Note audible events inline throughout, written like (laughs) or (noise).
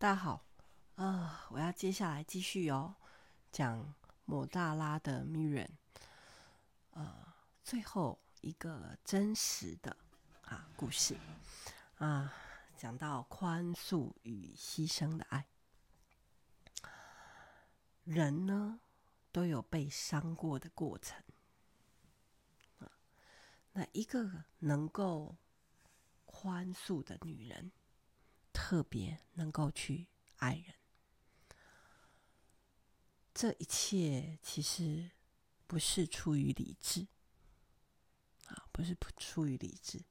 大家好，呃，我要接下来继续哦，讲抹大拉的 Miriam，呃，最后一个真实的啊故事啊，讲到宽恕与牺牲的爱。人呢都有被伤过的过程，啊，那一个能够宽恕的女人。特别能够去爱人，这一切其实不是出于理智，啊，不是出于理智。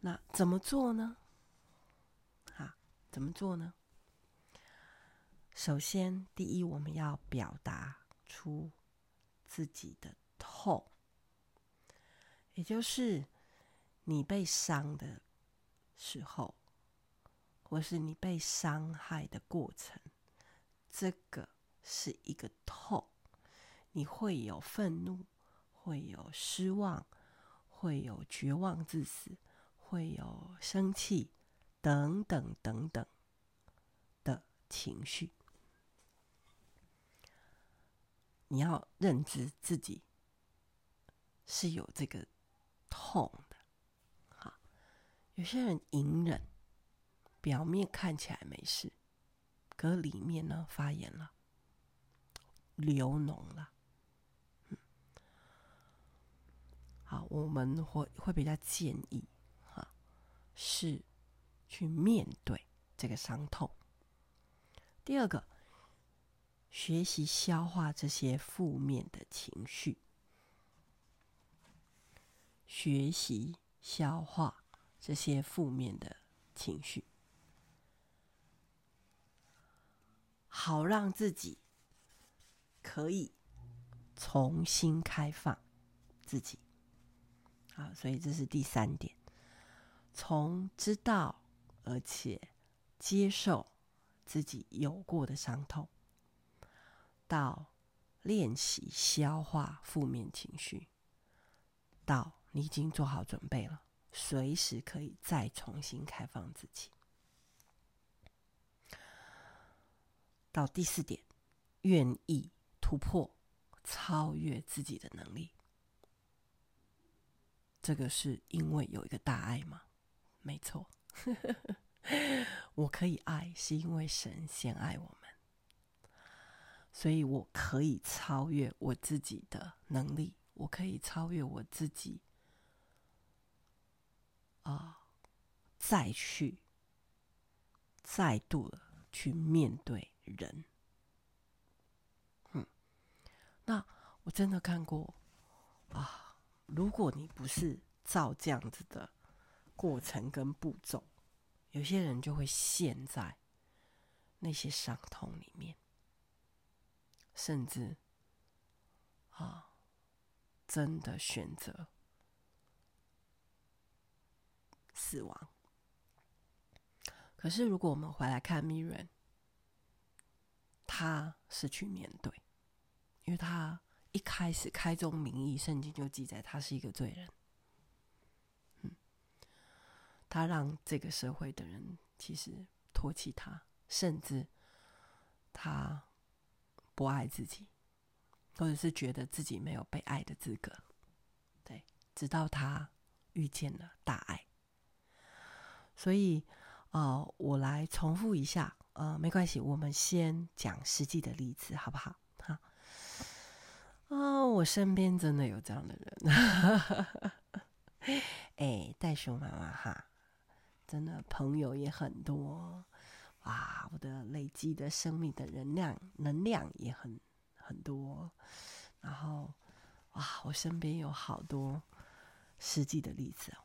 那怎么做呢？啊，怎么做呢？首先，第一，我们要表达出自己的痛，也就是你被伤的时候。或是你被伤害的过程，这个是一个痛，你会有愤怒，会有失望，会有绝望至死，会有生气，等等等等的情绪。你要认知自己是有这个痛的。好，有些人隐忍。表面看起来没事，可里面呢发炎了，流脓了。嗯，好，我们会会比较建议，哈，是去面对这个伤痛。第二个，学习消化这些负面的情绪，学习消化这些负面的情绪。好让自己可以重新开放自己，好，所以这是第三点。从知道而且接受自己有过的伤痛，到练习消化负面情绪，到你已经做好准备了，随时可以再重新开放自己。到第四点，愿意突破、超越自己的能力，这个是因为有一个大爱吗？没错，(laughs) 我可以爱，是因为神先爱我们，所以我可以超越我自己的能力，我可以超越我自己，啊、再去再度的去面对。人，嗯，那我真的看过啊。如果你不是照这样子的过程跟步骤，有些人就会陷在那些伤痛里面，甚至啊，真的选择死亡。可是，如果我们回来看 Miriam。他是去面对，因为他一开始开宗明义，圣经就记载他是一个罪人。嗯，他让这个社会的人其实唾弃他，甚至他不爱自己，或者是觉得自己没有被爱的资格。对，直到他遇见了大爱。所以，呃，我来重复一下。呃，没关系，我们先讲实际的例子，好不好？好，啊、我身边真的有这样的人，(laughs) 哎，袋鼠妈妈哈，真的朋友也很多，哇，我的累积的生命的能量能量也很很多，然后哇，我身边有好多实际的例子哦。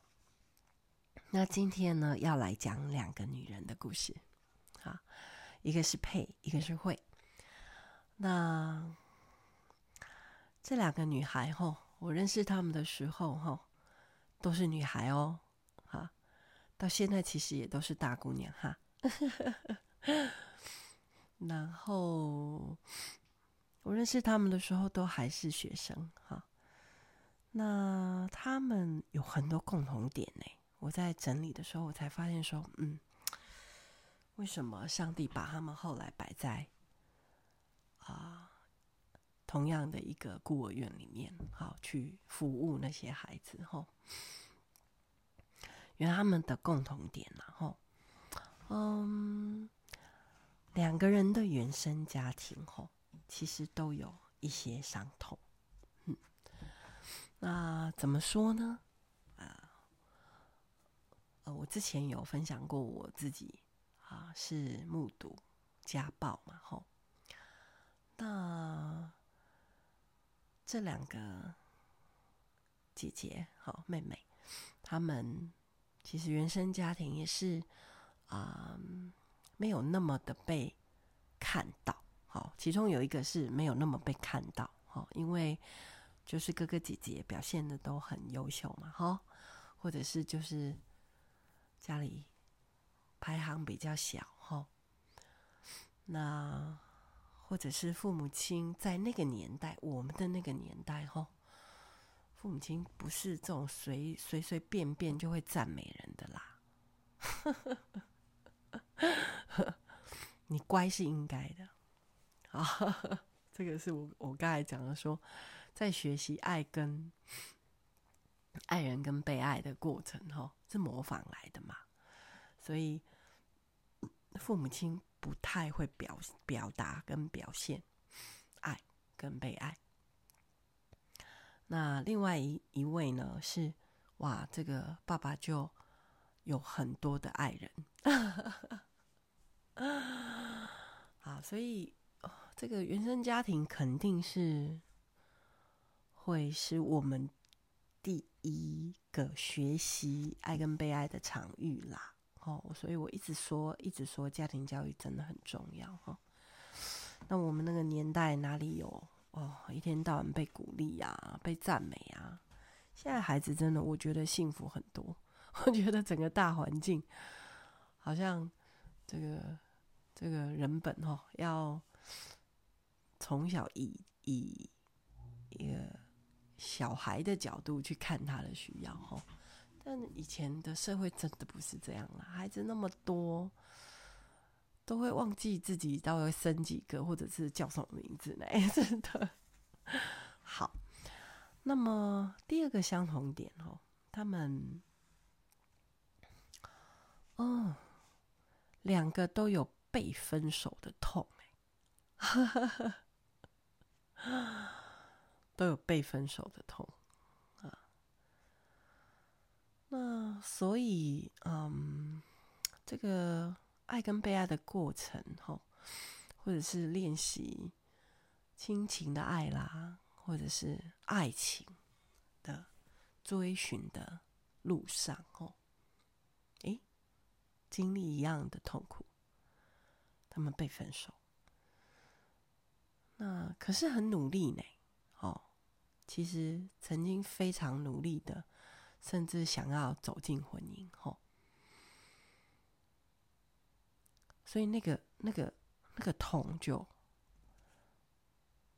那今天呢，要来讲两个女人的故事。啊，一个是配，一个是会。那这两个女孩吼，我认识她们的时候吼，都是女孩哦。哈，到现在其实也都是大姑娘哈。(laughs) 然后我认识她们的时候都还是学生哈。那她们有很多共同点呢。我在整理的时候，我才发现说，嗯。为什么上帝把他们后来摆在啊同样的一个孤儿院里面，好去服务那些孩子？吼，原来他们的共同点然后，嗯，两个人的原生家庭吼，其实都有一些伤痛。嗯，那怎么说呢？啊，呃，我之前有分享过我自己。啊，是目睹家暴嘛？吼，那这两个姐姐，好妹妹，她们其实原生家庭也是啊、没有那么的被看到。好，其中有一个是没有那么被看到，好，因为就是哥哥姐姐表现的都很优秀嘛，哈，或者是就是家里。排行比较小哈，那或者是父母亲在那个年代，我们的那个年代哈，父母亲不是这种随随随便便就会赞美人的啦。(laughs) 你乖是应该的啊，这个是我我刚才讲的说，在学习爱跟爱人跟被爱的过程哈，是模仿来的嘛，所以。父母亲不太会表表达跟表现爱跟被爱。那另外一一位呢是哇，这个爸爸就有很多的爱人，(laughs) 啊，所以这个原生家庭肯定是会是我们第一个学习爱跟被爱的场域啦。哦，所以我一直说，一直说，家庭教育真的很重要哈。那我们那个年代哪里有哦，一天到晚被鼓励呀，被赞美呀？现在孩子真的，我觉得幸福很多。(laughs) 我觉得整个大环境好像这个这个人本哈，要从小以以一个小孩的角度去看他的需要哈。但以前的社会真的不是这样啊，孩子那么多，都会忘记自己到底生几个，或者是叫什么名字呢？(laughs) 真的。好，那么第二个相同点哦，他们，哦，两个都有被分手的痛，(laughs) 都有被分手的痛。那所以，嗯，这个爱跟被爱的过程，吼，或者是练习亲情的爱啦，或者是爱情的追寻的路上，吼，诶，经历一样的痛苦，他们被分手，那可是很努力呢，哦，其实曾经非常努力的。甚至想要走进婚姻，吼，所以那个、那个、那个痛，就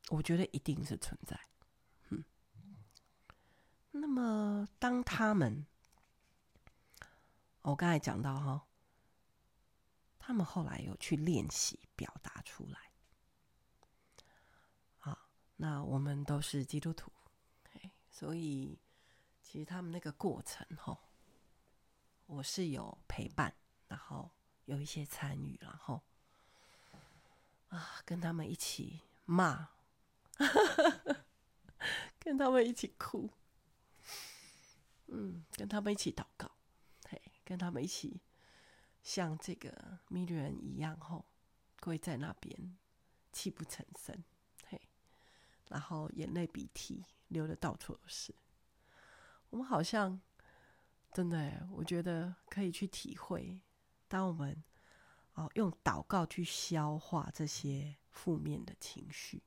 我觉得一定是存在。嗯，那么当他们，我刚才讲到哈，他们后来有去练习表达出来，啊，那我们都是基督徒，所以。其实他们那个过程，吼，我是有陪伴，然后有一些参与，然后啊，跟他们一起骂，(laughs) 跟他们一起哭，嗯，跟他们一起祷告，嘿，跟他们一起像这个米利人一样，吼，跪在那边泣不成声，嘿，然后眼泪鼻涕流的到处都是。我们好像真的，我觉得可以去体会，当我们哦用祷告去消化这些负面的情绪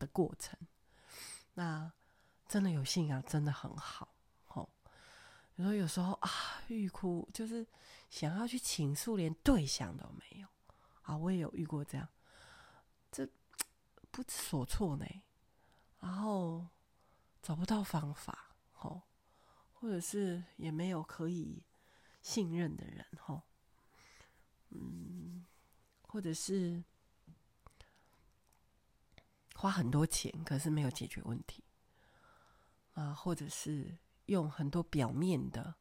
的过程，那真的有信仰真的很好。哦，你说有时候啊，欲哭就是想要去倾诉，连对象都没有啊。我也有遇过这样，这不知所措呢，然后找不到方法，哦。或者是也没有可以信任的人，吼，嗯，或者是花很多钱，可是没有解决问题啊，或者是用很多表面的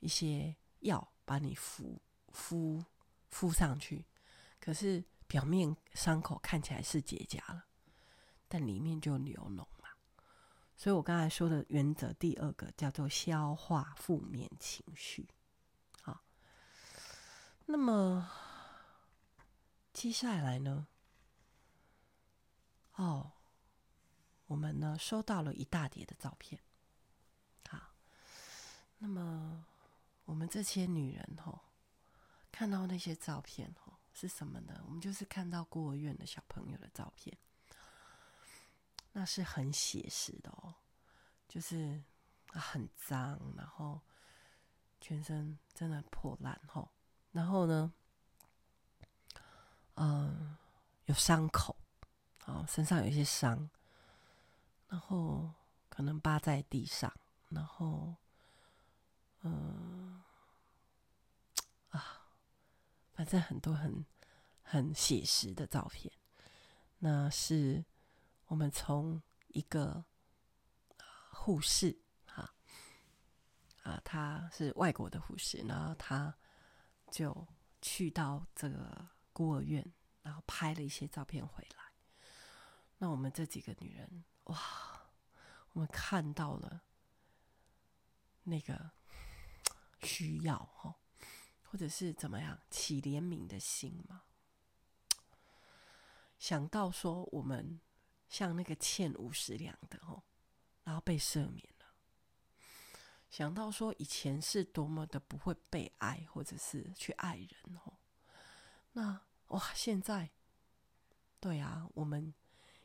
一些药把你敷敷敷上去，可是表面伤口看起来是结痂了，但里面就流脓。所以我刚才说的原则，第二个叫做消化负面情绪。好，那么。接下来呢？哦，我们呢收到了一大叠的照片。好，那么我们这些女人哦，看到那些照片哦，是什么呢？我们就是看到孤儿院的小朋友的照片，那是很写实的哦，就是很脏，然后全身真的破烂哦，然后呢？嗯，有伤口，啊，身上有一些伤，然后可能趴在地上，然后，嗯，啊，反正很多很很写实的照片，那是我们从一个护士，哈，啊，他是外国的护士，然后他就去到这个。孤儿院，然后拍了一些照片回来。那我们这几个女人，哇，我们看到了那个需要哈，或者是怎么样起怜悯的心嘛？想到说我们像那个欠五十两的哦，然后被赦免了。想到说以前是多么的不会被爱，或者是去爱人哦。那哇，现在，对啊，我们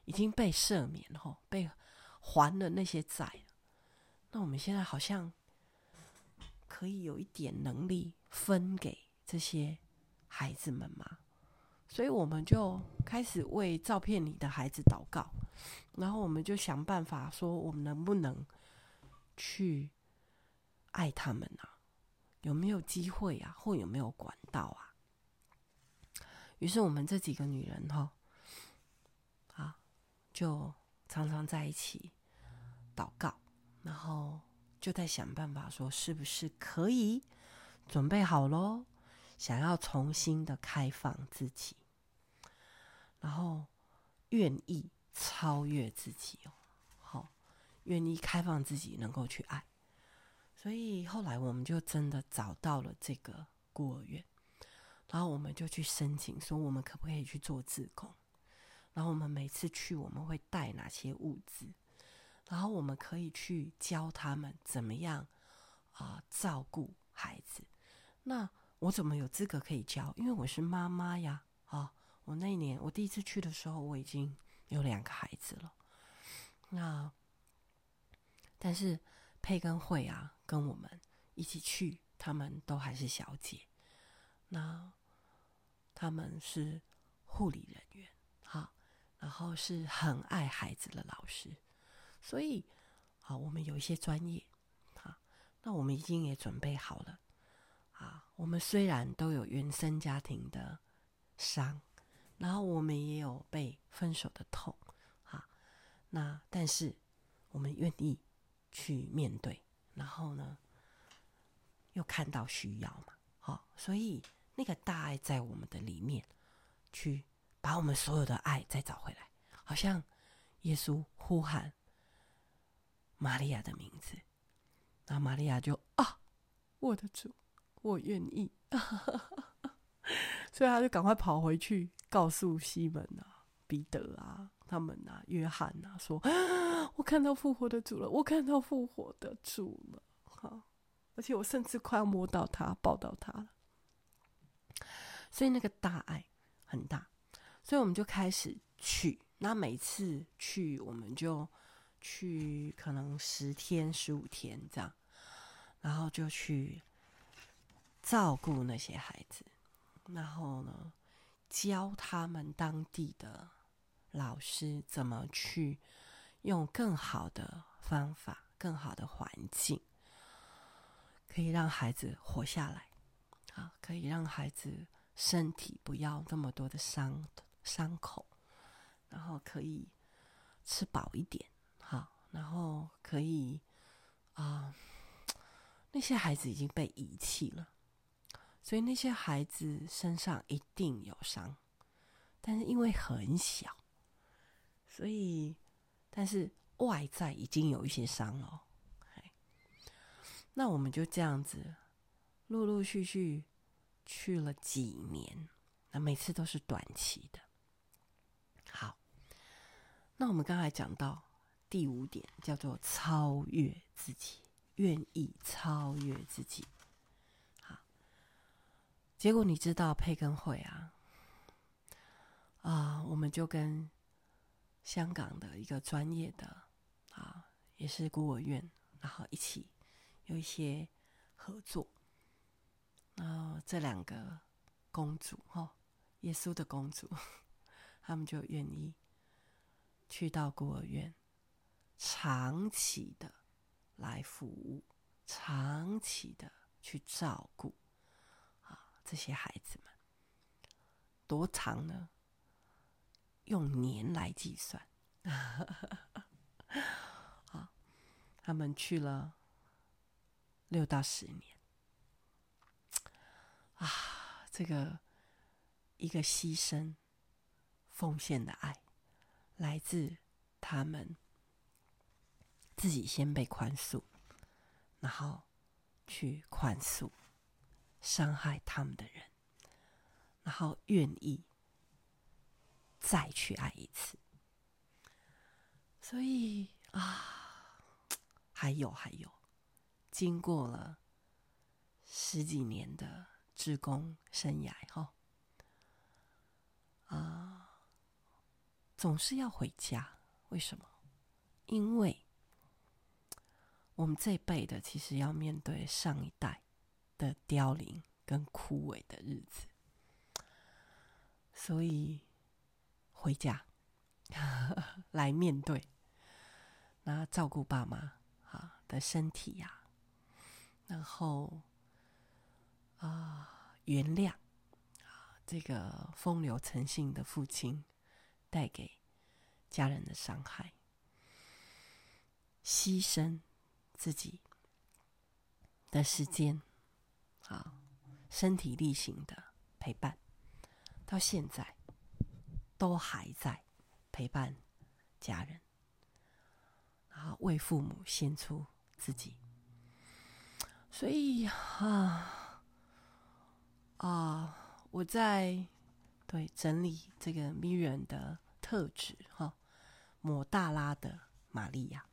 已经被赦免吼，被还了那些债。那我们现在好像可以有一点能力分给这些孩子们吗？所以我们就开始为照片里的孩子祷告，然后我们就想办法说，我们能不能去爱他们啊？有没有机会啊？或有没有管道啊？于是我们这几个女人哈，啊，就常常在一起祷告，然后就在想办法说，是不是可以准备好喽？想要重新的开放自己，然后愿意超越自己哦，好，愿意开放自己，能够去爱。所以后来我们就真的找到了这个孤儿院。然后我们就去申请，说我们可不可以去做自工？然后我们每次去，我们会带哪些物资？然后我们可以去教他们怎么样啊、照顾孩子。那我怎么有资格可以教？因为我是妈妈呀！啊，我那一年我第一次去的时候，我已经有两个孩子了。那但是佩跟慧啊，跟我们一起去，他们都还是小姐。那。他们是护理人员，好，然后是很爱孩子的老师，所以，好，我们有一些专业，好，那我们已经也准备好了，啊，我们虽然都有原生家庭的伤，然后我们也有被分手的痛，啊，那但是我们愿意去面对，然后呢，又看到需要嘛，好，所以。那个大爱在我们的里面，去把我们所有的爱再找回来，好像耶稣呼喊玛利亚的名字，那玛利亚就啊，我的主，我愿意，(laughs) 所以他就赶快跑回去告诉西门啊、彼得啊、他们啊、约翰啊，说 (gasps) 我看到复活的主了，我看到复活的主了，好，而且我甚至快要摸到他，抱到他了。所以那个大爱很大，所以我们就开始去。那每次去，我们就去可能十天、十五天这样，然后就去照顾那些孩子，然后呢，教他们当地的老师怎么去用更好的方法、更好的环境，可以让孩子活下来，啊，可以让孩子。身体不要那么多的伤伤口，然后可以吃饱一点，好，然后可以啊、那些孩子已经被遗弃了，所以那些孩子身上一定有伤，但是因为很小，所以但是外在已经有一些伤了。那我们就这样子，陆陆续续去了几年，那每次都是短期的。好，那我们刚才讲到第五点，叫做超越自己，愿意超越自己。结果你知道培根会啊，啊，我们就跟香港的一个专业的啊，也是孤儿院，然后一起。有一些合作，然后这两个公主哈，耶稣的公主，(laughs) 他们就愿意去到孤儿院，长期的来服务，长期的去照顾这些孩子们，多长呢？用年来计算，(laughs) 啊，他们去了。六到十年，啊，这个一个牺牲、奉献的爱，来自他们自己先被宽恕，然后去宽恕伤害他们的人，然后愿意再去爱一次。所以啊，还有还有。经过了十几年的职工生涯，哈，啊，总是要回家。为什么？因为我们这一辈的其实要面对上一代的凋零跟枯萎的日子，所以回家 (laughs) 来面对，那照顾爸妈啊的身体呀。然后啊、原谅啊，这个风流成性的父亲带给家人的伤害，牺牲自己的时间啊，身体力行的陪伴，到现在都还在陪伴家人，然后为父母献出自己。所以啊啊，我在对整理这个 Miriam 的特质哈，抹大拉的玛利亚，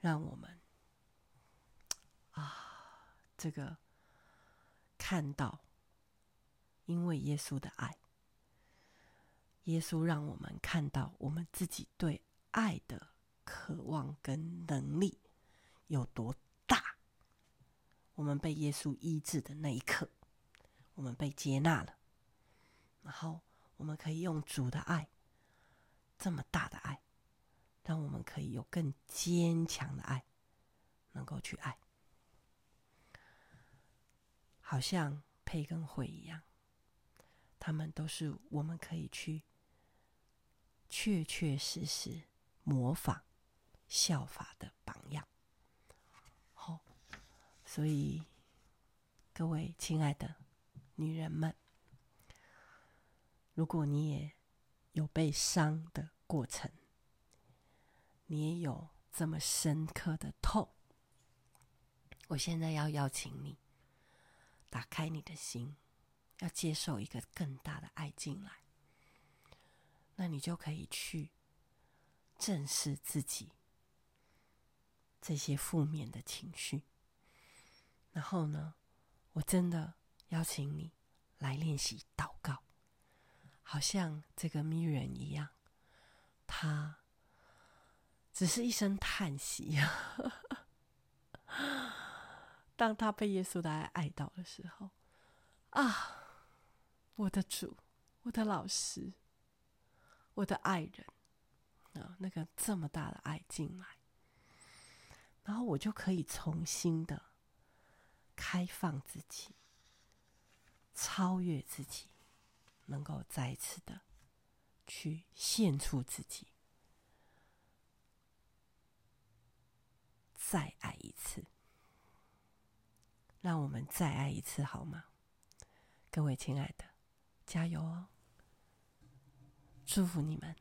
让我们啊这个看到，因为耶稣的爱，耶稣让我们看到我们自己对爱的渴望跟能力有多大。我们被耶稣医治的那一刻，我们被接纳了，然后我们可以用主的爱，这么大的爱，让我们可以有更坚强的爱，能够去爱，好像培根会一样，他们都是我们可以去确确实实模仿、效法的榜样。好所以，各位亲爱的女人们，如果你也有被伤的过程，你也有这么深刻的痛，我现在要邀请你打开你的心，要接受一个更大的爱进来，那你就可以去正视自己这些负面的情绪。然后呢，我真的邀请你来练习祷告，好像这个迷人一样，他只是一声叹息。当他被耶稣的爱爱到的时候，啊，我的主，我的老师，我的爱人啊，那个这么大的爱进来，然后我就可以重新的。开放自己，超越自己，能够再次的去献出自己，再爱一次。让我们再爱一次好吗？各位亲爱的，加油哦！祝福你们。